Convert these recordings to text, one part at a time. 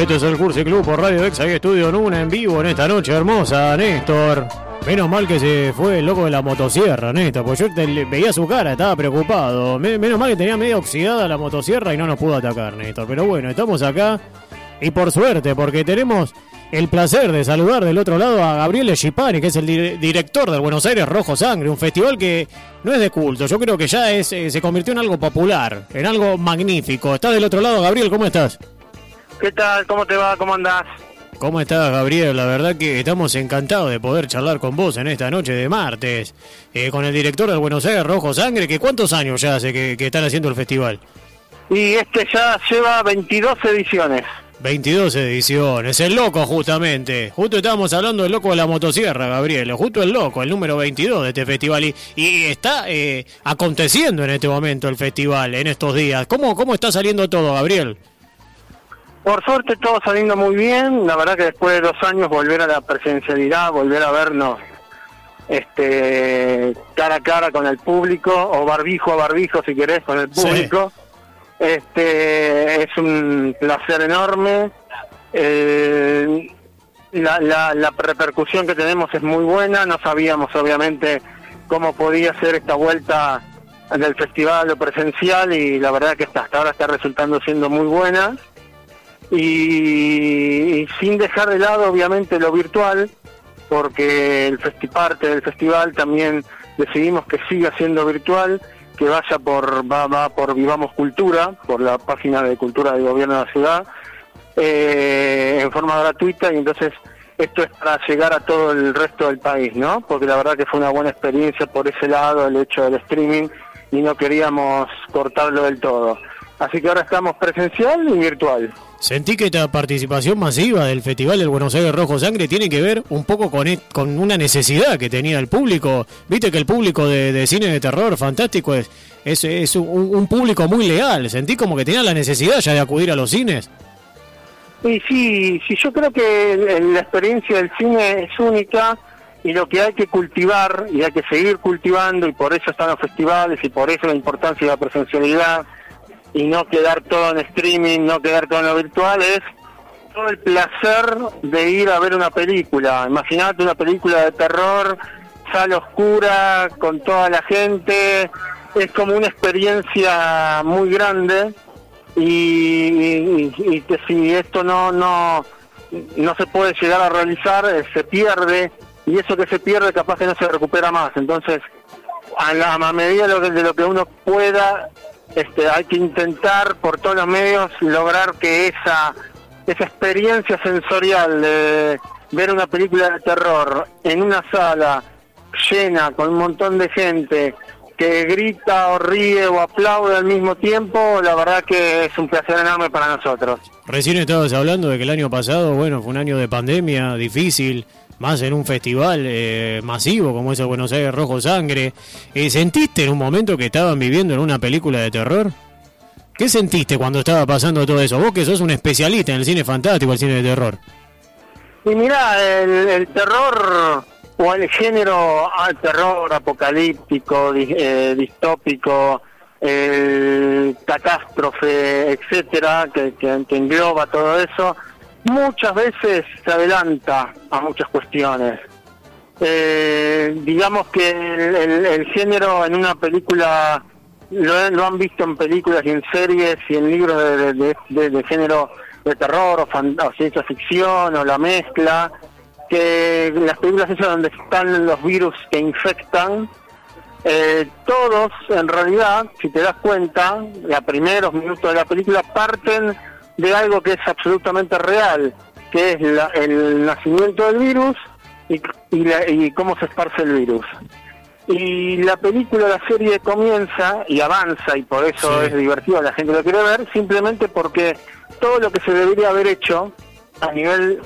Esto es el Cursi Club por Radio Exa y Estudio Nuna en vivo en esta noche hermosa, Néstor. Menos mal que se fue el loco de la motosierra, Néstor, porque yo veía su cara, estaba preocupado. Me- menos mal que tenía medio oxidada la motosierra y no nos pudo atacar, Néstor. Pero bueno, estamos acá y por suerte, porque tenemos el placer de saludar del otro lado a Gabriel Schipani, que es el dire- director del Buenos Aires Rojo Sangre, un festival que no es de culto, yo creo que ya eh, se convirtió en algo popular, en algo magnífico. Estás del otro lado, Gabriel, ¿cómo estás? ¿Qué tal? ¿Cómo te va? ¿Cómo andás? ¿Cómo estás, Gabriel? La verdad que estamos encantados de poder charlar con vos en esta noche de martes, eh, con el director del Buenos Aires Rojo Sangre, que cuántos años ya hace que, que están haciendo el festival. Y este ya lleva 22 ediciones. 22 ediciones, el loco justamente. Justo estábamos hablando del loco de la motosierra, Gabriel. Justo el loco, el número 22 de este festival. Y, y está eh, aconteciendo en este momento el festival, en estos días. ¿Cómo, ¿Cómo está saliendo todo, Gabriel? Por suerte todo saliendo muy bien. La verdad que después de dos años volver a la presencialidad, volver a vernos este cara a cara con el público o barbijo a barbijo si querés con el Sí. público. Este es un placer enorme. Eh, la, la, la repercusión que tenemos es muy buena. No sabíamos obviamente cómo podía ser esta vuelta del festival lo presencial y la verdad que hasta hasta ahora está resultando siendo muy buena y, sin dejar de lado obviamente lo virtual porque el parte del festival también decidimos que siga siendo virtual que vaya por va, va por Vivamos Cultura por la página de cultura del gobierno de la ciudad eh, en forma gratuita y entonces esto es para llegar a todo el resto del país, ¿no? Porque la verdad que fue una buena experiencia por ese lado, el hecho del streaming, y no queríamos cortarlo del todo. Así que ahora estamos presencial y virtual. Sentí que esta participación masiva del Festival del Buenos Aires Rojo Sangre tiene que ver un poco con, con una necesidad que tenía el público. Viste que el público de, de cine de terror fantástico es, es, es un, un público muy leal. Sentí como que tenía la necesidad ya de acudir a los cines. Y sí, sí, yo creo que la experiencia del cine es única y lo que hay que cultivar y hay que seguir cultivando y por eso están los festivales y por eso la importancia de la presencialidad y no quedar todo en streaming, no quedar todo en lo virtual es todo el placer de ir a ver una película. Imagínate una película de terror, sala oscura, con toda la gente, es como una experiencia muy grande y, y- que si esto no no no se puede llegar a realizar eh, se pierde. Y eso que se pierde capaz que no se recupera más. Entonces a la a medida de lo de lo que uno pueda este hay que intentar por todos los medios lograr que esa esa experiencia sensorial de ver una película de terror en una sala llena con un montón de gente que grita o ríe o aplaude al mismo tiempo, la verdad que es un placer enorme para nosotros. Recién estabas hablando de que el año pasado, bueno, fue un año de pandemia difícil, más en un festival eh, masivo como es el Buenos Aires Rojo Sangre. Eh, ¿Sentiste en un momento que estaban viviendo en una película de terror? ¿Qué sentiste cuando estaba pasando todo eso? Vos que sos un especialista en el cine fantástico, el cine de terror. Y mira, el, terror o el género al terror apocalíptico, eh, distópico, el catástrofe, etcétera, que, que- que engloba todo eso, muchas veces se adelanta a muchas cuestiones. Eh, digamos que el, el- el género en una película lo, lo han visto en películas y en series y en libros de, de- género de terror o, fan- o ciencia ficción o la mezcla que las películas esas donde están los virus que infectan eh, todos en realidad si te das cuenta los primeros minutos de la película parten de algo que es absolutamente real que es la- el nacimiento del virus y, y la- y cómo se esparce el virus y la película, la serie comienza y avanza y por eso Sí. es divertido, la gente lo quiere ver, simplemente porque todo lo que se debería haber hecho a nivel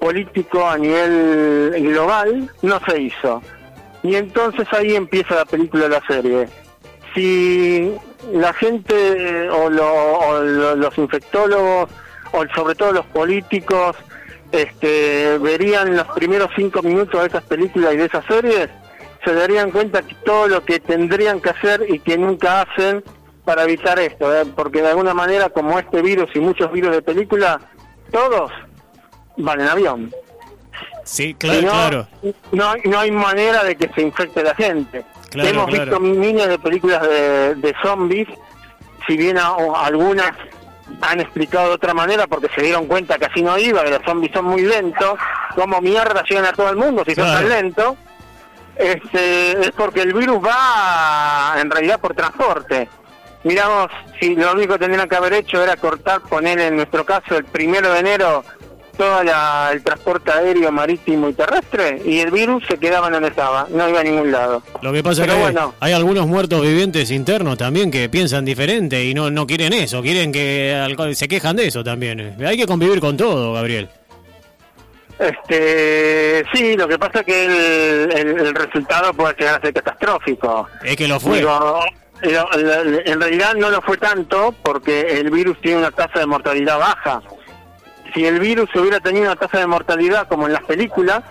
político, a nivel global, no se hizo. Y entonces ahí empieza la película, la serie. Si la gente o, lo- o lo- los infectólogos o sobre todo los políticos este, verían los primeros cinco minutos de esas películas y de esas series, se darían cuenta que todo lo que tendrían que hacer y que nunca hacen para evitar esto, ¿eh? porque de alguna manera como este virus y muchos virus de película todos van en avión. Sí, claro, no, claro. No, hay- no hay manera de que se infecte la gente. Claro, Hemos claro. visto miles de películas de, de zombies, si bien a- o algunas han explicado de otra manera porque se dieron cuenta que así no iba, que los zombies son muy lentos, como mierda llegan a todo el mundo si son Claro. tan lentos, este, es porque el virus va en realidad por transporte. Miramos, si lo único que tendrían que haber hecho era cortar, poner en nuestro caso el primero de enero todo el transporte aéreo, marítimo y terrestre y el virus se quedaba donde estaba, no iba a ningún lado. Lo que pasa es que bueno. hay algunos muertos vivientes internos también que piensan diferente y no, no quieren eso, quieren que se quejan de eso también. Hay que convivir con todo, Gabriel. Este, sí, lo que pasa es que el, el- el resultado puede llegar a ser catastrófico. Es que lo fue. Digo, en realidad no lo fue tanto porque el virus tiene una tasa de mortalidad baja. Si el virus hubiera tenido una tasa de mortalidad como en las películas,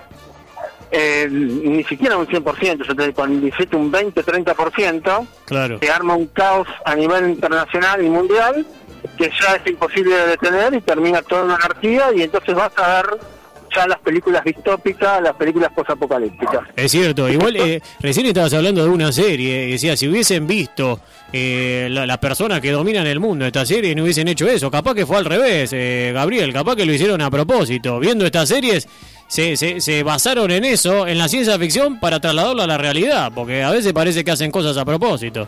eh, ni siquiera un 100%, yo te digo, con 17, un 20, 30%, Claro. se arma un caos a nivel internacional y mundial que ya es imposible de detener y termina toda una anarquía y entonces vas a ver ya las películas distópicas, las películas posapocalípticas. Es cierto, igual eh, recién estabas hablando de una serie, y decía, si hubiesen visto eh, la- las personas que dominan el mundo esta serie no hubiesen hecho eso, capaz que fue al revés, eh, Gabriel, capaz que lo hicieron a propósito, viendo estas series se, se, se basaron en eso, en la ciencia ficción, para trasladarlo a la realidad, porque a veces parece que hacen cosas a propósito.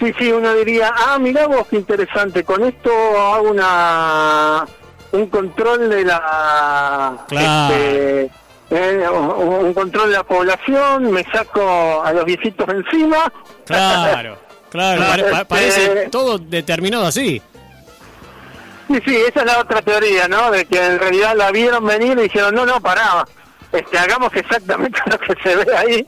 Sí, sí, uno diría, ah, mirá vos qué interesante, con esto hago una un control de la... Claro. este, eh, un control de la población, me saco a los viejitos encima. Claro, claro, pa- parece Este, todo determinado así. Sí, sí, esa es la otra teoría, ¿no? De que en realidad la vieron venir y dijeron, no, no, pará, este, hagamos exactamente lo que se ve ahí,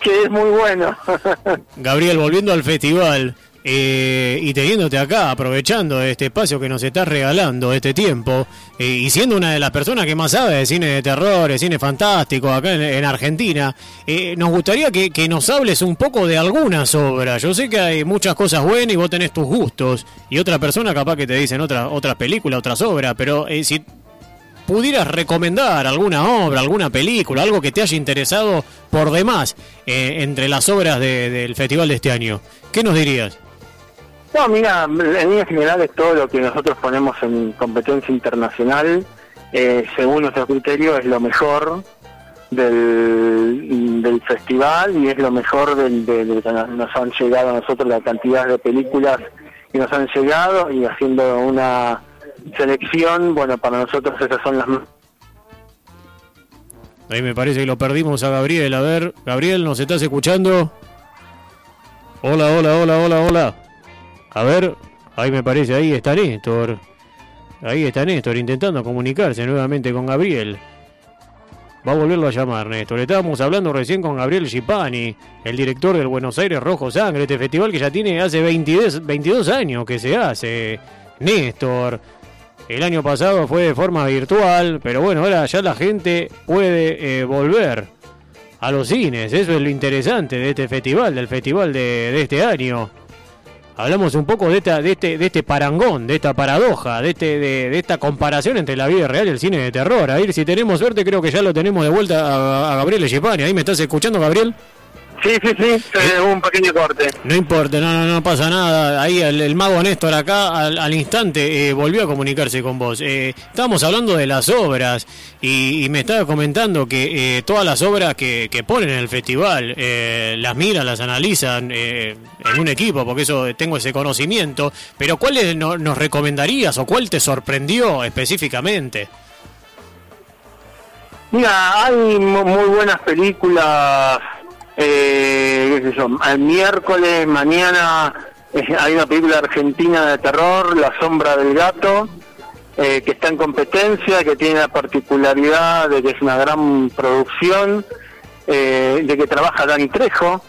que es muy bueno. Gabriel, volviendo al festival eh, y teniéndote acá, aprovechando este espacio que nos estás regalando, este tiempo, eh, y siendo una de las personas que más sabe de cine de terror, de cine fantástico acá en, en Argentina, eh, nos gustaría que, nos hables un poco de algunas obras. Yo sé que hay muchas cosas buenas y vos tenés tus gustos, y otra persona capaz que te dicen otra, otras películas, otras obras, pero eh, si pudieras recomendar alguna obra, alguna película, algo que te haya interesado por demás entre las obras de- del festival de este año, ¿qué nos dirías? No, mira, en líneas generales todo lo que nosotros ponemos en competencia internacional, eh, según nuestro criterio, es lo mejor del, del festival y es lo mejor del, de, de lo que nos han llegado a nosotros, la cantidad de películas que nos han llegado y haciendo una selección, bueno, para nosotros esas son las Ahí me parece que lo perdimos a Gabriel. A ver, Gabriel, ¿nos estás escuchando? Hola, hola, hola, hola, hola. A ver, ahí me parece, ahí está Néstor. Ahí está Néstor intentando comunicarse nuevamente con Gabriel. Va a volverlo a llamar, Néstor. Estábamos hablando recién con Gabriel Gipani, el director del Buenos Aires Rojo Sangre, este festival que ya tiene hace 22, 22 años que se hace. Néstor, el año pasado fue de forma virtual, pero bueno, ahora ya la gente puede eh, volver a los cines. Eso es lo interesante de este festival, del festival de, de este año. Hablamos un poco de, esta, de, este, de este parangón, de esta paradoja, de, este, de, de esta comparación entre la vida real y el cine de terror. Ahí, si tenemos suerte, creo que ya lo tenemos de vuelta a, a Gabriel Echipani. ¿Ahí me estás escuchando, Gabriel? Sí, sí, sí, eh, hubo un pequeño corte. No importa, no, no, no pasa nada. Ahí el, el mago Néstor acá al, al instante eh, volvió a comunicarse con vos. Eh, estábamos hablando de las obras y, y me estaba comentando que eh, todas las obras que, que ponen en el festival eh, las miran, las analizan eh, en un equipo, porque eso tengo ese conocimiento. Pero ¿cuáles no- nos recomendarías o cuál te sorprendió específicamente? Mira, hay mu- muy buenas películas, eh, qué sé yo, el miércoles, mañana eh, hay una película argentina de terror, La sombra del gato, eh, que está en competencia, que tiene la particularidad de que es una gran producción, eh, de que trabaja Dani Trejo,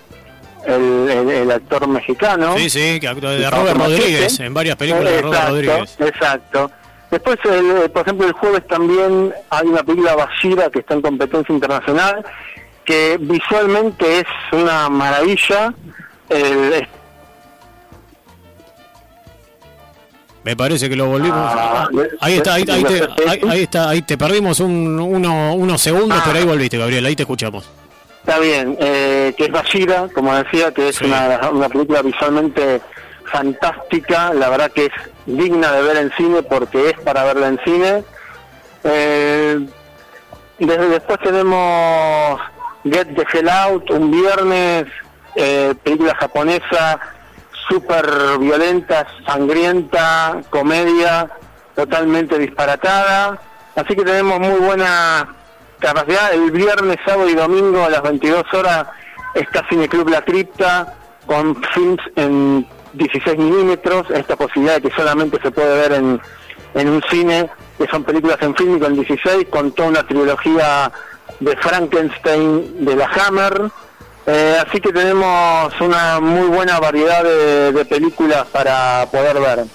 el, el- el actor mexicano. Sí, sí, que actúa de Robert Rodríguez, en varias películas de Robert Exacto, Rodríguez. Exacto. Después, el- por ejemplo, el jueves también hay una película Bashira que está en competencia internacional, que visualmente es una maravilla. El- Me parece que lo volvimos. Ah, ahí está, ahí, ahí, te, ahí, está, ahí te perdimos un, uno, unos segundos, pero ahí ah. volviste, Gabriel, ahí te escuchamos. Está bien, eh, que es Bashira, como decía, que es una, una película visualmente fantástica, la verdad que es digna de ver en cine porque es para verla en cine. Eh, desde después tenemos Get the Hell Out, un viernes, eh, película japonesa súper violenta, sangrienta, comedia totalmente disparatada. Así que tenemos muy buena capacidad. El viernes, sábado y domingo a las 22 horas está Cine Club La Cripta con films en 16 milímetros, esta posibilidad de que solamente se puede ver en, en un cine, que son películas en film con 16, con toda una trilogía de Frankenstein de la Hammer. Eh, así que tenemos una muy buena variedad de, películas para poder ver.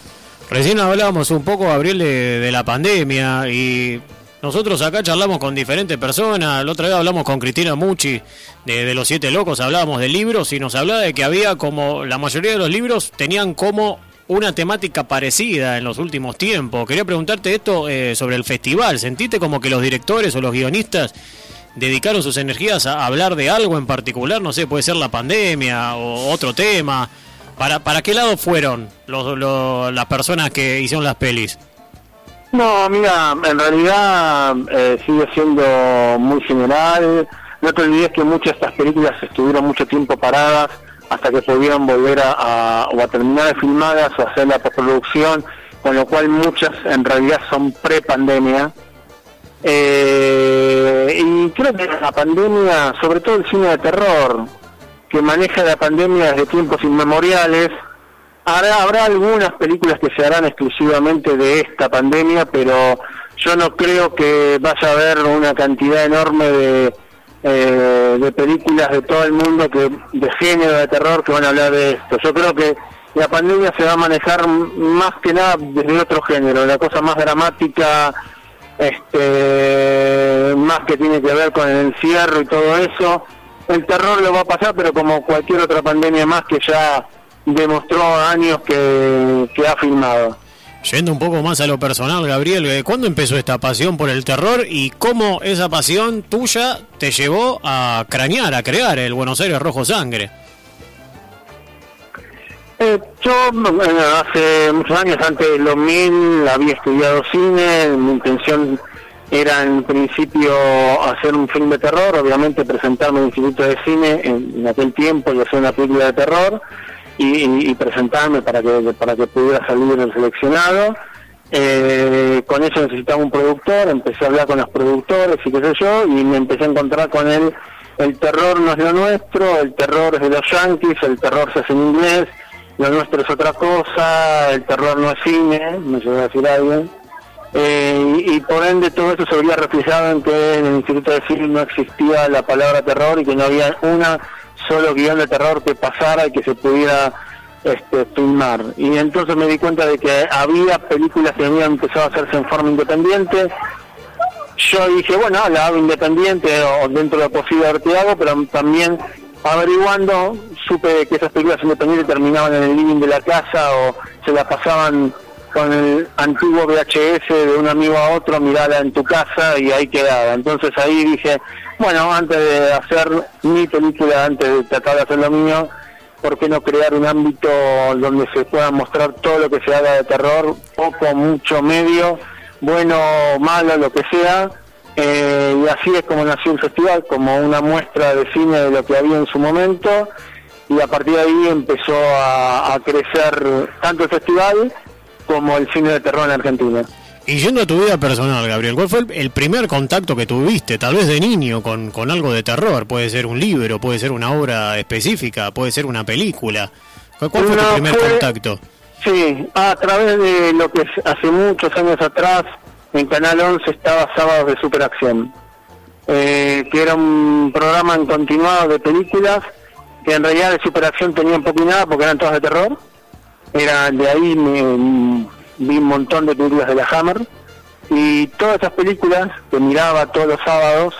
Recién hablábamos un poco, Gabriel, de, la pandemia y nosotros acá charlamos con diferentes personas. La otra vez hablamos con Cristina Mucci de, de, Los Siete Locos, hablábamos de libros y nos hablaba de que había como la mayoría de los libros tenían como una temática parecida en los últimos tiempos. Quería preguntarte esto eh, sobre el festival. ¿Sentiste como que los directores o los guionistas dedicaron sus energías a hablar de algo en particular, no sé, puede ser la pandemia o otro tema. ¿Para, para qué lado fueron los, las personas que hicieron las pelis? No, mira, en realidad eh, sigue siendo muy general. No te olvides que muchas de estas películas estuvieron mucho tiempo paradas hasta que pudieron volver a, o a terminar de filmadas o hacer la postproducción, con lo cual muchas en realidad son pre-pandemia eh, y creo que la pandemia, sobre todo el cine de terror, que maneja la pandemia desde tiempos inmemoriales, habrá, habrá algunas películas que se harán exclusivamente de esta pandemia, pero yo no creo que vaya a haber una cantidad enorme de, eh, de películas de todo el mundo que de género de terror que van a hablar de esto. Yo creo que la pandemia se va a manejar más que nada desde otro género, la cosa más dramática, este más que tiene que ver con el encierro y todo eso. El terror lo va a pasar, pero como cualquier otra pandemia más que ya demostró años que, ha filmado. Yendo un poco más a lo personal, Gabriel, eh, ¿cuándo empezó esta pasión por el terror y cómo esa pasión tuya te llevó a cranear, a crear el Buenos Aires Rojo Sangre? Eh, yo hace muchos años, antes del 2000, había estudiado cine, mi intención era en principio hacer un film de terror, obviamente presentarme en el Instituto de Cine en, aquel tiempo y hacer una película de terror y, presentarme para que para que pudiera salir el seleccionado. Eh, con eso necesitaba un productor, empecé a hablar con los productores y qué sé yo, y me empecé a encontrar con él, el terror no es lo nuestro, el terror es de los yankees, el terror se hace en inglés, lo nuestro es otra cosa, el terror no es cine, me llegó decir alguien. Eh, y, por ende todo eso se había reflejado en que en el Instituto de Cine no existía la palabra terror y que no había una solo guion de terror que pasara y que se pudiera este, filmar. Y entonces me di cuenta de que había películas que habían empezado a hacerse en forma independiente. Yo dije, bueno, la hago independiente o dentro de lo posible hago, pero también averiguando, supe que esas películas independientes terminaban en el living de la casa o se la pasaban con el antiguo VHS de un amigo a otro, mirala en tu casa y ahí quedaba. Entonces ahí dije, bueno, antes de hacer mi película, antes de tratar de hacer lo mío, ¿por qué no crear un ámbito donde se pueda mostrar todo lo que se haga de terror, poco, mucho, medio, bueno, malo, lo que sea? Eh, y así es como nació el festival, como una muestra de cine de lo que había en su momento, y a partir de ahí empezó a, crecer tanto el festival como el cine de terror en Argentina. Y yendo a tu vida personal, Gabriel, ¿cuál fue el primer contacto que tuviste, tal vez de niño, con, con algo de terror? Puede ser un libro, puede ser una obra específica, puede ser una película. ¿Cuál, fue tu primer contacto? Sí, a través de lo que hace muchos años atrás en Canal 11 estaba Sábados de Superacción, eh, que era un programa en continuado de películas que en realidad de superacción tenían poco nada porque eran todas de terror. Era de ahí me, vi un montón de películas de la Hammer y todas esas películas que miraba todos los sábados,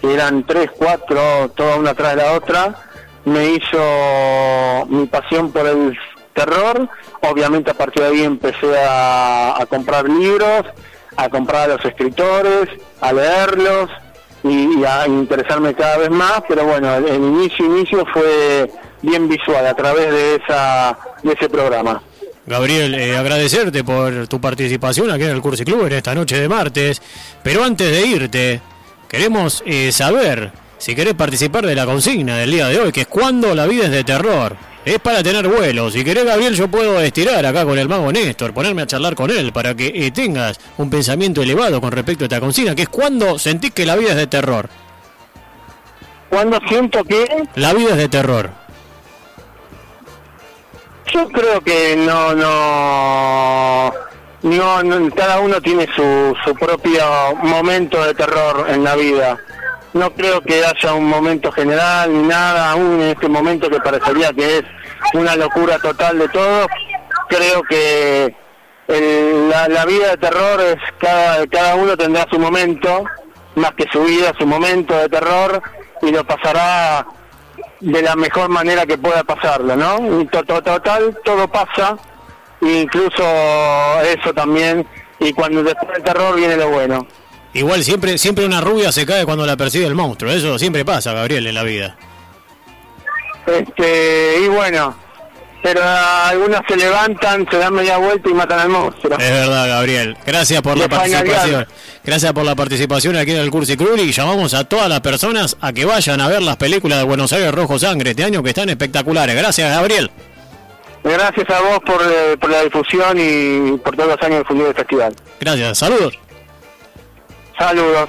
que eran tres, cuatro, toda una tras la otra, me hizo mi pasión por el terror. Obviamente a partir de ahí empecé a, comprar libros, a comprar a los escritores, a leerlos y, a interesarme cada vez más, pero bueno, el, inicio inicio fue bien visual a través de esa de ese programa. Gabriel, eh, agradecerte por tu participación aquí en el Cursi Club en esta noche de martes, pero antes de irte, queremos eh, saber si querés participar de la consigna del día de hoy, que es cuando la vida es de terror. Es para tener vuelo. Si querés, Gabriel, yo puedo estirar acá con el mago Néstor, ponerme a charlar con él para que eh, tengas un pensamiento elevado con respecto a esta consigna, que es cuando sentís que la vida es de terror. ¿Cuándo siento que? La vida es de terror. Yo creo que no, no, no, cada uno tiene su, su propio momento de terror en la vida no creo que haya un momento general ni nada, aún en este momento que parecería que es una locura total de todo, creo que la, vida de terror es cada, cada uno tendrá su momento, más que su vida, su momento de terror, y lo pasará de la mejor manera que pueda pasarlo, ¿no? Y total, todo pasa, incluso eso también, y cuando después del terror viene lo bueno. Igual siempre, siempre una rubia se cae cuando la persigue el monstruo. Eso siempre pasa, Gabriel, en la vida. Este, y bueno, pero algunas se levantan, se dan media vuelta y matan al monstruo. Es verdad, Gabriel. Gracias por la participación. Gracias por la participación aquí en el Cursi Cruz y llamamos a todas las personas a que vayan a ver las películas de Buenos Aires Rojo Sangre este año que están espectaculares. Gracias, Gabriel. Gracias a vos por, eh, por la difusión y por todos los años de difundir el festival. Gracias, saludos. Saludos.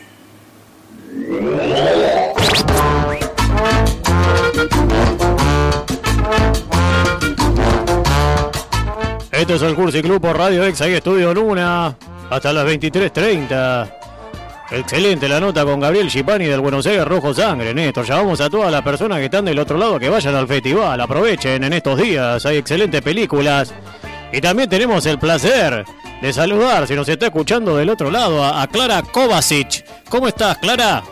Esto es el Cursi Club por Radio Ex, ahí Estudio Luna, hasta las 23.30. Excelente la nota con Gabriel Chipani del Buenos Aires Rojo Sangre, Néstor. Llamamos a todas las personas que están del otro lado que vayan al festival, aprovechen en estos días, hay excelentes películas. Y también tenemos el placer de saludar, si nos está escuchando del otro lado, a, Clara Kovacic. ¿Cómo estás, Clara?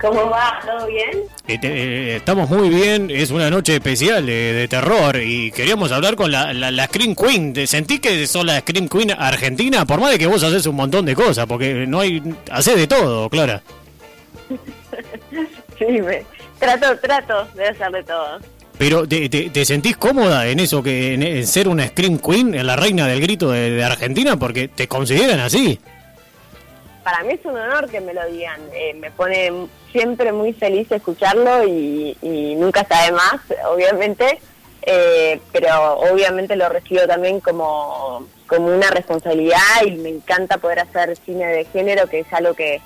¿Cómo va? ¿Todo bien? Eh, estamos muy bien, es una noche especial de, terror y queríamos hablar con la, la, Scream Queen. ¿Sentí que sos la Scream Queen argentina? Por más de que vos haces un montón de cosas, porque no hay... Haces de todo, Clara. sí, me, trato, trato de hacer de todo. Pero ¿te, te, sentís cómoda en eso, que en, ser una Scream Queen, en la reina del grito de, Argentina? Porque te consideran así. Para mí es un honor que me lo digan. Eh, me pone siempre muy feliz escucharlo y, nunca está de más, obviamente. Eh, pero obviamente lo recibo también como, como una responsabilidad y me encanta poder hacer cine de género, que es algo que,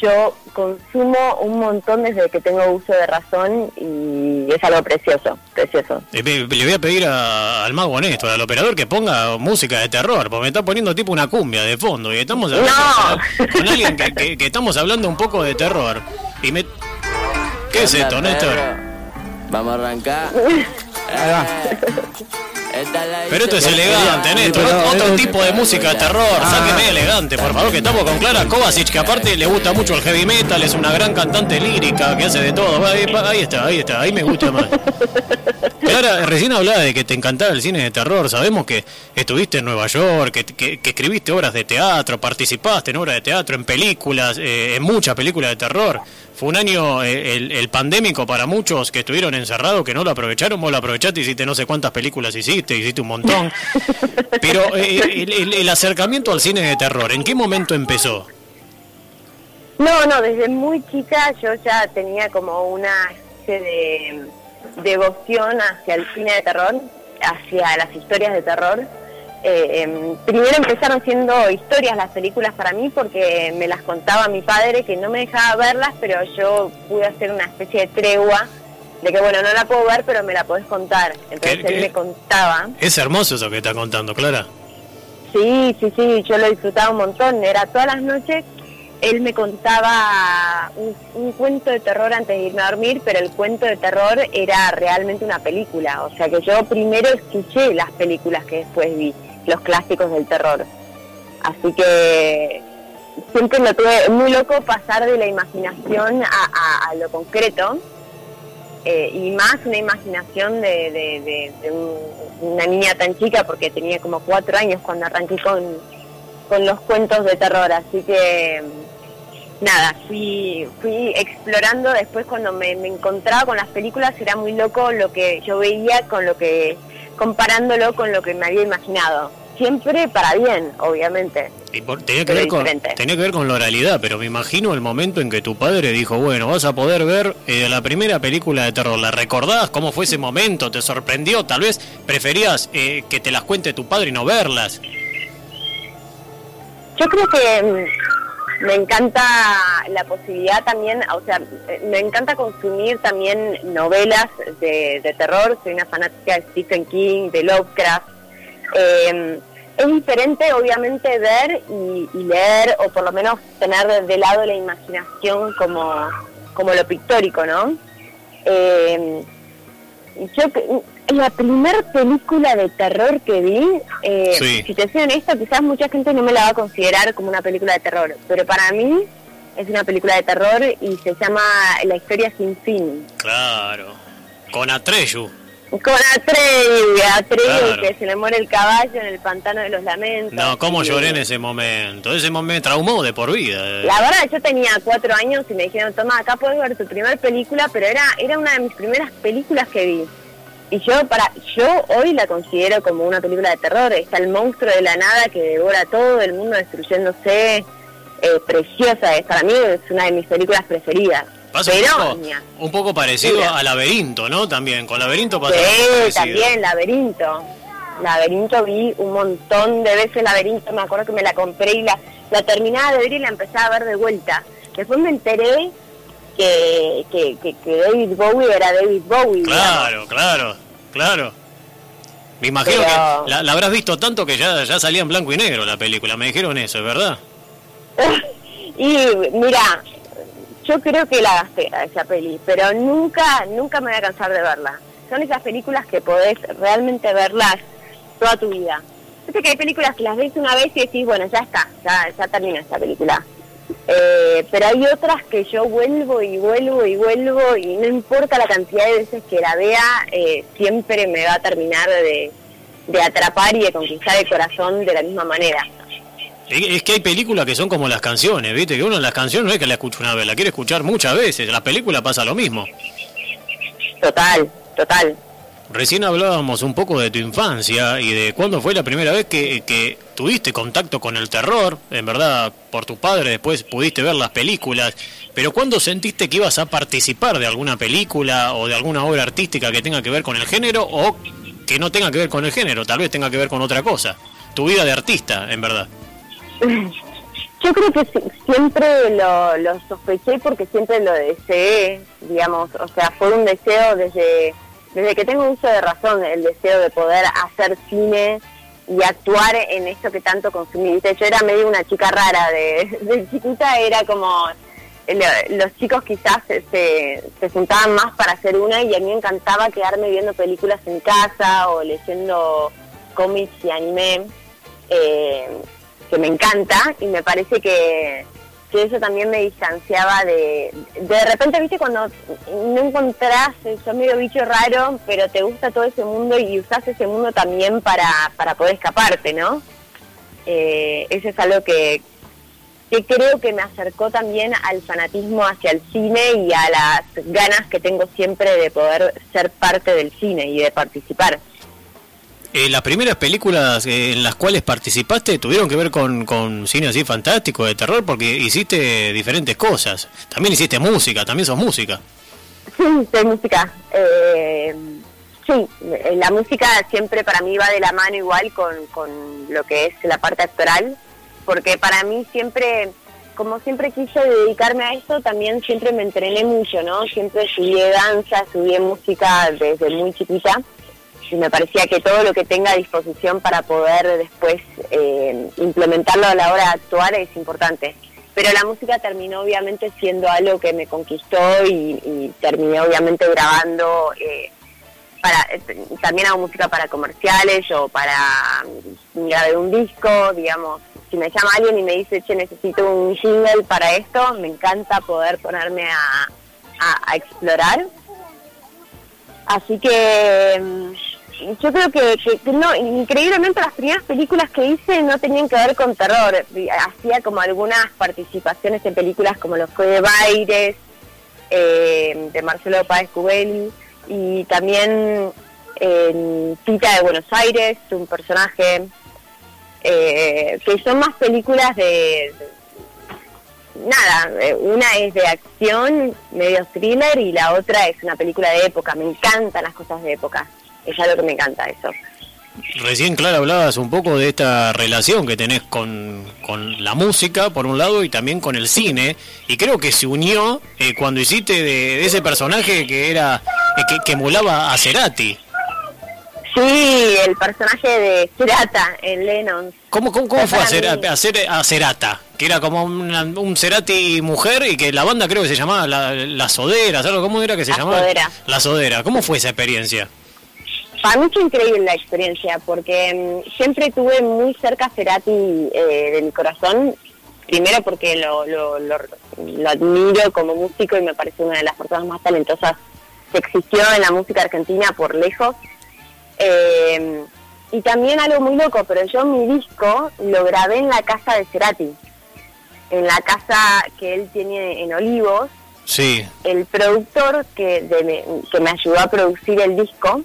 yo consumo un montón desde que tengo uso de razón y es algo precioso, precioso. Eh, le voy a pedir al mago honesto, al operador, que ponga música de terror, porque me está poniendo tipo una cumbia de fondo y estamos hablando con alguien que, estamos hablando un poco de terror. Y me... ¿Qué es esto, Néstor? Vamos a arrancar. Pero esto es elegante, Néstor. Otro tipo de música de terror. Sáqueme elegante, por favor, que estamos con Clara Kovacic, que aparte le gusta mucho el heavy metal, es una gran cantante lírica que hace de todo. Ahí, ahí está, ahí está, ahí me gusta más. Clara, recién hablaba de que te encantaba el cine de terror. Sabemos que estuviste en Nueva York, que, que, que escribiste obras de teatro, participaste en obras de teatro, en películas, eh, en muchas películas de terror. Fue un año eh, el, el, pandémico para muchos que estuvieron encerrados, que no lo aprovecharon. Vos lo aprovechaste, hiciste no sé cuántas películas hiciste, hiciste un montón. Pero eh, el, el, el acercamiento al cine de terror, ¿en qué momento empezó? No, no, desde muy chica yo ya tenía como una especie de devoción hacia el cine de terror, hacia las historias de terror. Eh, eh, primero empezaron siendo historias las películas para mí porque me las contaba mi padre que no me dejaba verlas, pero yo pude hacer una especie de tregua de que bueno, no la puedo ver, pero me la podés contar. Entonces ¿Qué, él me contaba. Es hermoso eso que está contando, Clara. Sí, sí, sí, yo lo disfrutaba un montón. Era todas las noches, él me contaba un, un, cuento de terror antes de irme a dormir, pero el cuento de terror era realmente una película. O sea que yo primero escuché las películas que después vi, los clásicos del terror. Así que siempre lo tuve muy loco pasar de la imaginación a, lo concreto. Eh, y más una imaginación de, de, de, de un, una niña tan chica, porque tenía como cuatro años cuando arranqué con, con los cuentos de terror, así que nada, fui, fui explorando después cuando me, me, encontraba con las películas, era muy loco lo que yo veía con lo que, comparándolo con lo que me había imaginado. Siempre para bien, obviamente. Y por, tenía, que ver con, tenía que ver con la oralidad, pero me imagino el momento en que tu padre dijo, bueno, vas a poder ver eh, la primera película de terror. ¿La recordás? ¿Cómo fue ese momento? ¿Te sorprendió? Tal vez preferías eh, que te las cuente tu padre y no verlas. Yo creo que me encanta la posibilidad también, o sea, me encanta consumir también novelas de, terror, soy una fanática de Stephen King, de Lovecraft. Eh, es diferente, obviamente, ver y, leer, o por lo menos tener de, de lado la imaginación como, como lo pictórico, ¿no? Eh, yo la primera película de terror que vi, eh, sí. si te soy honesta, quizás mucha gente no me la va a considerar como una película de terror, pero para mí es una película de terror y se llama La historia sin fin. Claro, con Atreyu. Con Atreyu, Atreyu claro. que se le muere el caballo en el pantano de los lamentos. No, cómo lloré en ese momento. Ese momento me traumó de por vida. La verdad, yo tenía cuatro años y me dijeron, toma, acá puedes ver tu primera película, pero era, era una de mis primeras películas que vi. Y yo para yo hoy la considero como una película de terror. Está el monstruo de la nada que devora todo el mundo destruyéndose. Eh, preciosa, es, para mí es una de mis películas preferidas. Pasa Pero, un, poco, un poco parecido sí, a Laberinto, ¿no? También, con Laberinto pasa Sí, también, Laberinto. Laberinto vi un montón de veces Laberinto, me acuerdo que me la compré y la, la terminaba de ver y la empezaba a ver de vuelta. Después me enteré que, que, que, que David Bowie era David Bowie. Claro, digamos. claro, claro. Me imagino Pero... que la, la, habrás visto tanto que ya, ya salía en blanco y negro la película, me dijeron eso, ¿es verdad? y mira, yo creo que la gasté a esa peli, pero nunca, nunca me voy a cansar de verla. Son esas películas que podés realmente verlas toda tu vida. Fíjate que hay películas que las ves una vez y decís, bueno, ya está, ya, ya termina esta película. Eh, pero hay otras que yo vuelvo y vuelvo y vuelvo y no importa la cantidad de veces que la vea, eh, siempre me va a terminar de, de atrapar y de conquistar el corazón de la misma manera. Es que hay películas que son como las canciones, ¿viste? Que uno las canciones no es que la escucha una vez, la quiere escuchar muchas veces. Las películas pasa lo mismo. Total, total. Recién hablábamos un poco de tu infancia y de cuándo fue la primera vez que, que tuviste contacto con el terror. En verdad, por tu padre después pudiste ver las películas. Pero ¿cuándo sentiste que ibas a participar de alguna película o de alguna obra artística que tenga que ver con el género o que no tenga que ver con el género? Tal vez tenga que ver con otra cosa. Tu vida de artista, en verdad. Yo creo que siempre lo, lo, sospeché porque siempre lo deseé, digamos, o sea, fue un deseo desde, desde que tengo uso de razón, el deseo de poder hacer cine y actuar en esto que tanto consumí. Yo era medio una chica rara, de, de chiquita era como los chicos quizás se, se juntaban más para hacer una y a mí me encantaba quedarme viendo películas en casa o leyendo cómics y anime, eh, que me encanta y me parece que, que eso también me distanciaba de... De repente, viste, cuando no encontrás, sos medio bicho raro, pero te gusta todo ese mundo y usás ese mundo también para, para poder escaparte, ¿no? Eh, eso es algo que, que creo que me acercó también al fanatismo hacia el cine y a las ganas que tengo siempre de poder ser parte del cine y de participar. Eh, las primeras películas eh, en las cuales participaste tuvieron que ver con, con cine así fantástico, de terror, porque hiciste diferentes cosas. También hiciste música, también sos música. Sí, soy música. Eh, sí, la música siempre para mí va de la mano igual con, con lo que es la parte actoral, porque para mí siempre, como siempre quise dedicarme a esto, también siempre me entrené mucho, ¿no? Siempre estudié danza, estudié música desde muy chiquita me parecía que todo lo que tenga a disposición para poder después eh, implementarlo a la hora de actuar es importante. Pero la música terminó obviamente siendo algo que me conquistó y, terminé obviamente grabando. Eh, para, también hago música para comerciales o para mm, grabar un disco, digamos. Si me llama alguien y me dice, che, necesito un jingle para esto, me encanta poder ponerme a, a explorar. Así que mm, yo creo que, no, increíblemente las primeras películas que hice no tenían que ver con terror. Hacía como algunas participaciones en películas como Los fue de Baires, eh, de Marcelo Páez Cubeli, y también en Tita de Buenos Aires, un personaje, eh, que son más películas de, nada, eh, una es de acción, medio thriller, y la otra es una película de época. Me encantan las cosas de época es algo que me encanta eso. Recién, Clara, hablabas un poco de esta relación que tenés con, con, la música, por un lado, y también con el cine, y creo que se unió eh, cuando hiciste de, ese personaje que era eh, que, que, emulaba a Cerati. Sí, el personaje de Cerata en Lennon. ¿Cómo, cómo, fue hacer, hacer a Cerata? Que era como un Cerati mujer y que la banda creo que se llamaba La, la Sodera, ¿sabes cómo era que se llamaba? Sodera. La Sodera. ¿Cómo fue esa experiencia? Para mí fue increíble la experiencia porque mm, siempre tuve muy cerca a Cerati eh, de mi corazón. Primero porque lo, lo, lo, admiro como músico y me parece una de las personas más talentosas que existió en la música argentina por lejos. Eh, y también algo muy loco, pero yo mi disco lo grabé en la casa de Cerati, en la casa que él tiene en Olivos. Sí. El productor que, que me ayudó a producir el disco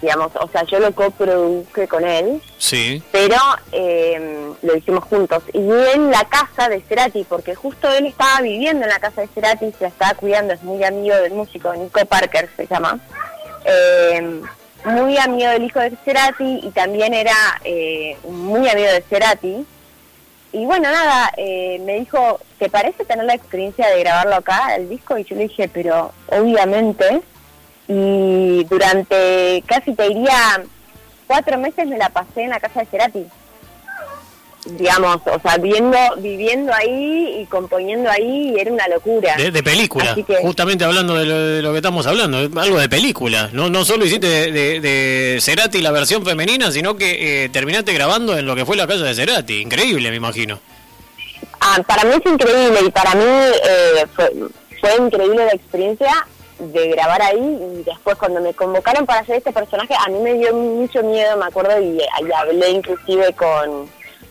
digamos, o sea, yo lo coproduje con él, sí. pero eh, lo hicimos juntos. Y en la casa de Cerati, porque justo él estaba viviendo en la casa de Cerati, se la estaba cuidando, es muy amigo del músico, Nico Parker se llama, eh, muy amigo del hijo de Cerati y también era eh, muy amigo de Cerati. Y bueno, nada, me dijo, ¿te parece tener la experiencia de grabarlo acá, el disco? Y yo le dije, pero obviamente y durante casi te diría cuatro meses me la pasé en la casa de Cerati digamos, o sea, viendo, viviendo ahí y componiendo ahí, era una locura. De, película, justamente hablando de lo, que estamos hablando, algo de película. No, no solo hiciste de, de, Cerati la versión femenina, sino que eh, terminaste grabando en lo que fue la casa de Cerati. Increíble, me imagino. Ah, para mí es increíble y para mí eh, fue, fue increíble la experiencia de grabar ahí y después cuando me convocaron para hacer este personaje a mí me dio mucho miedo, me acuerdo, y, hablé inclusive con,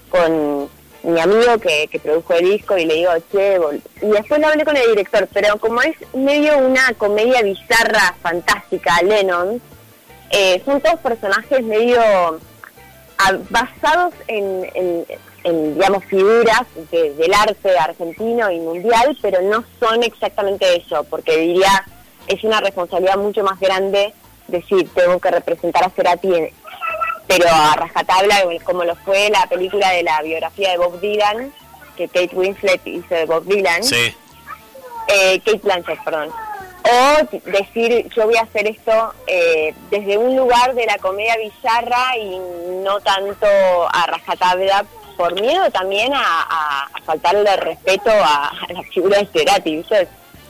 con mi amigo que, que, produjo el disco y le digo, che, y después lo hablé con el director, pero como es medio una comedia bizarra, fantástica, Lennon, eh, son todos personajes medio basados en, en, digamos, figuras del arte argentino y mundial, pero no son exactamente eso, porque diría es una responsabilidad mucho más grande decir, tengo que representar a Cerati, pero a rajatabla, como lo fue la película de la biografía de Bob Dylan, que Kate Winslet hizo de Bob Dylan. Sí. Eh, Kate Blanchett, perdón. O decir, yo voy a hacer esto eh, desde un lugar de la comedia bizarra y no tanto a rajatabla por miedo también a, a, faltarle respeto a, la figura de Cerati, ¿viste?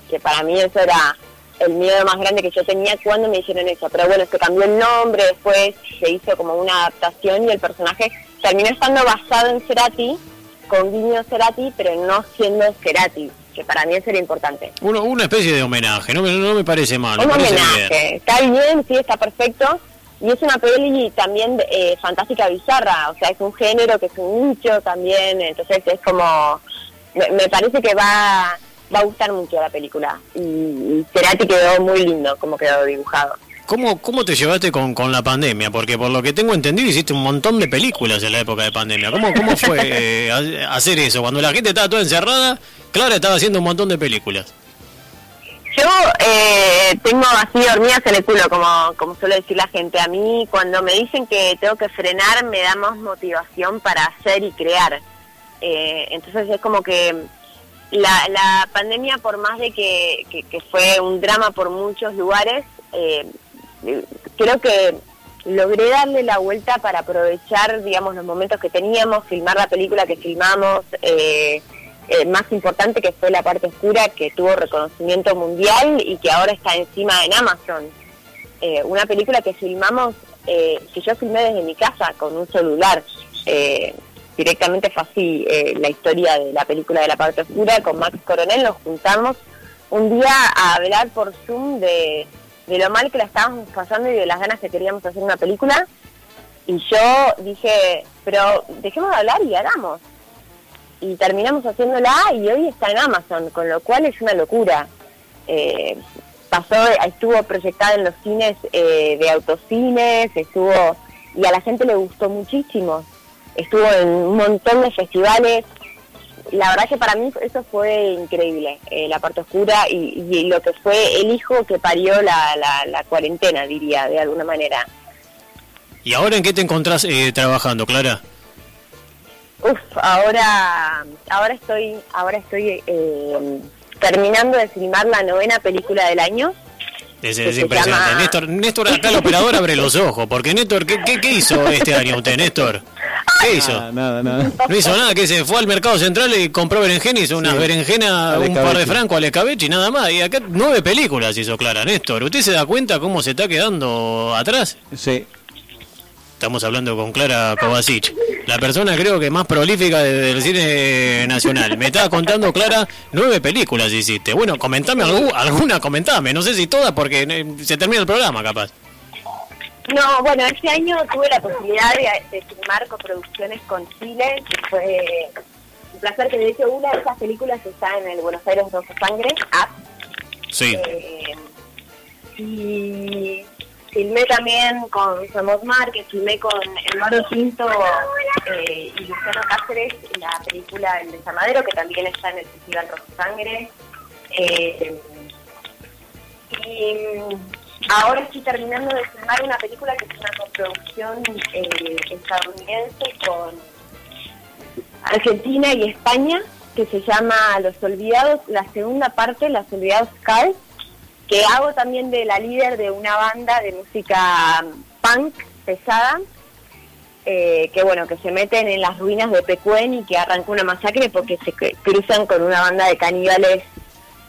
que para mí eso era el miedo más grande que yo tenía cuando me hicieron eso. Pero bueno, se cambió el nombre, después se hizo como una adaptación y el personaje terminó estando basado en Cerati, con guiño Cerati, pero no siendo Cerati, que para mí eso era importante. Uno, una especie de homenaje, no, no me parece mal. Un homenaje, está bien, sí, está perfecto. Y es una peli también eh, fantástica bizarra, o sea, es un género que es un nicho también, entonces es como, me parece que va va a gustar mucho la película. Y, Cerati quedó muy lindo como quedó dibujado. ¿Cómo, ¿Cómo te llevaste con, con la pandemia? Porque por lo que tengo entendido hiciste un montón de películas en la época de pandemia. ¿Cómo, cómo fue eh, hacer eso? Cuando la gente estaba toda encerrada, Clara estaba haciendo un montón de películas. Yo eh, tengo así hormigas en el culo, como, como suele decir la gente. A mí cuando me dicen que tengo que frenar me da más motivación para hacer y crear. Eh, entonces es como que la, la pandemia, por más de que, fue un drama por muchos lugares, eh, creo que logré darle la vuelta para aprovechar, digamos, los momentos que teníamos, filmar la película que filmamos, eh, eh, más importante que fue la parte oscura, que tuvo reconocimiento mundial y que ahora está encima en Amazon. una película que filmamos, que yo filmé desde mi casa con un celular directamente fue así eh, la historia de la película de la parte oscura con Max Coronel nos juntamos un día a hablar por Zoom de, lo mal que la estábamos pasando y de las ganas que queríamos hacer una película. Y yo dije pero dejemos de hablar y hagamos y terminamos haciéndola y hoy está en Amazon con lo cual es una locura. Eh, pasó estuvo proyectada en los cines eh, de autocines estuvo y a la gente le gustó muchísimo estuvo en un montón de festivales. La verdad que para mí eso fue increíble, eh, la parte oscura y, lo que fue el hijo que parió la, la, cuarentena, diría, de alguna manera. ¿Y ahora en qué te encontrás eh, trabajando, Clara? Uf, ahora, ahora estoy, ahora estoy eh, terminando de filmar la novena película del año. Es, impresionante. Néstor, Néstor, acá el operador abre los ojos, porque Néstor, ¿qué, qué, qué hizo este año usted, Néstor? ¿Qué hizo? Nada, nada, No hizo nada, que se fue al mercado central y compró berenjena, hizo unas berenjenas, un par de francos al escabeche y nada más. Y acá nueve películas hizo Clara, Néstor. ¿Usted se da cuenta cómo se está quedando atrás? Sí. Estamos hablando con Clara Kovacic, la persona creo que más prolífica del cine nacional. Me estaba contando, Clara, nueve películas hiciste. Bueno, comentame alguna, comentame. No sé si todas porque eh, se termina el programa, capaz. No, bueno, este año tuve la posibilidad de, filmar coproducciones con Chile, que fue un placer que de hecho una de esas películas está en el Buenos Aires Rojo Sangre, App. Sí. Eh, y filmé también con Somos Mar, que filmé con Eduardo Cinto eh, y Luciano Cáceres la película El Desamadero, que también está en el Festival Rojo Sangre. Eh, y Ahora estoy terminando de filmar una película que es una coproducción eh, estadounidense con Argentina y España, que se llama Los Olvidados, la segunda parte, Los Olvidados Cars, que hago también de la líder de una banda de música punk pesada, eh, que bueno, que se meten en las ruinas de Pecuén y que arrancó una masacre porque se cruzan con una banda de caníbales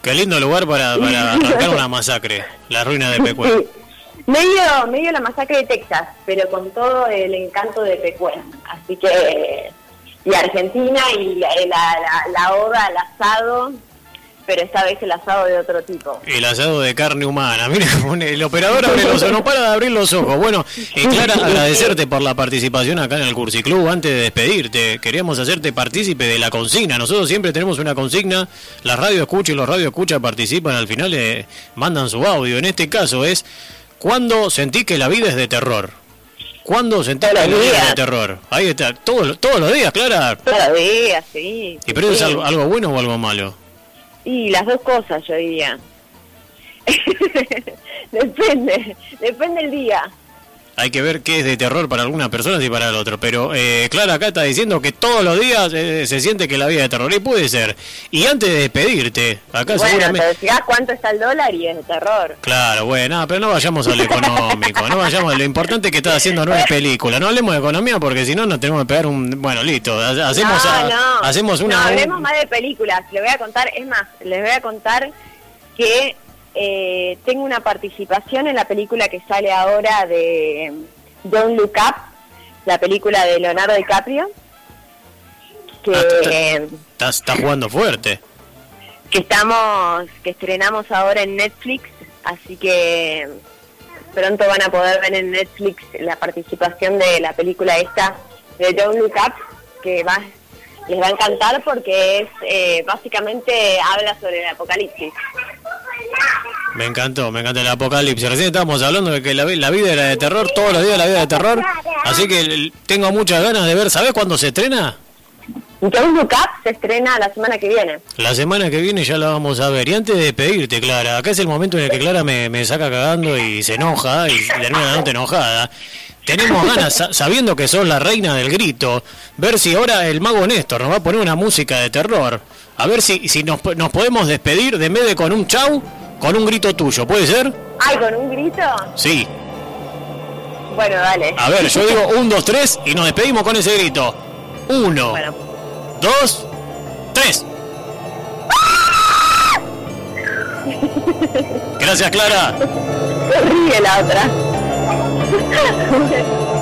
Qué lindo lugar para, para arrancar una masacre, la ruina de Pecuén. Medio, medio la masacre de Texas, pero con todo el encanto de Pecuén. Así que, y Argentina y la, la, la oda al asado, pero esta vez el asado de otro tipo. El asado de carne humana. Mira, el operador abre los ojos, no para de abrir los ojos. Bueno, y Clara, agradecerte por la participación acá en el Cursiclub. Antes de despedirte, queríamos hacerte partícipe de la consigna. Nosotros siempre tenemos una consigna. La radio escucha y los radio escucha participan. Al final le mandan su audio. En este caso es, ¿cuándo sentí que la vida es de terror? ¿Cuándo sentí que la vida es de terror? Ahí está, todos, todos los días, Clara. Todos los días, sí. ¿Y pero es algo bueno o algo malo? Y las dos cosas, yo diría. depende, depende el día. Hay que ver qué es de terror para algunas personas y para el otro. Pero eh, Clara acá está diciendo que todos los días eh, se siente que la vida es de terror. Y puede ser. Y antes de despedirte, acá bueno, seguramente... te cuánto está el dólar y es de terror. Claro, bueno, pero no vayamos al económico. no vayamos Lo importante es que estás haciendo no es película. No hablemos de economía porque si no nos tenemos que pegar un... Bueno, listo. Hacemos, no, no. hacemos una... No, hablemos más de películas. Les voy a contar, es más, les voy a contar que eh, tengo una participación en la película que sale ahora de Don't Look Up, la película de Leonardo DiCaprio. Que ah, está jugando fuerte. Que estamos, que estrenamos ahora en Netflix, así que pronto van a poder ver en Netflix la participación de la película esta de Don't Look Up, que va, les va a encantar porque es eh, básicamente habla sobre el apocalipsis. Me encantó, me encantó el apocalipsis. Recién estábamos hablando de que la, vida era de terror, todos los días la vida de terror. Así que tengo muchas ganas de ver. ¿Sabes cuándo se estrena? Don't Look Up se estrena la semana que viene. La semana que viene ya la vamos a ver. Y antes de pedirte, Clara, acá es el momento en el que Clara me, saca cagando y se enoja y termina la enojada. Tenemos ganas, sabiendo que sos la reina del grito, ver si ahora el mago Néstor nos va a poner una música de terror. A ver si, si nos, nos podemos despedir de vez de con un chau, con un grito tuyo, ¿puede ser? Ay, ¿con un grito? Sí. Bueno, dale. A ver, yo digo un, dos, tres y nos despedimos con ese grito. Uno, dos, tres. Gracias, Clara. Se ríe la otra. okay.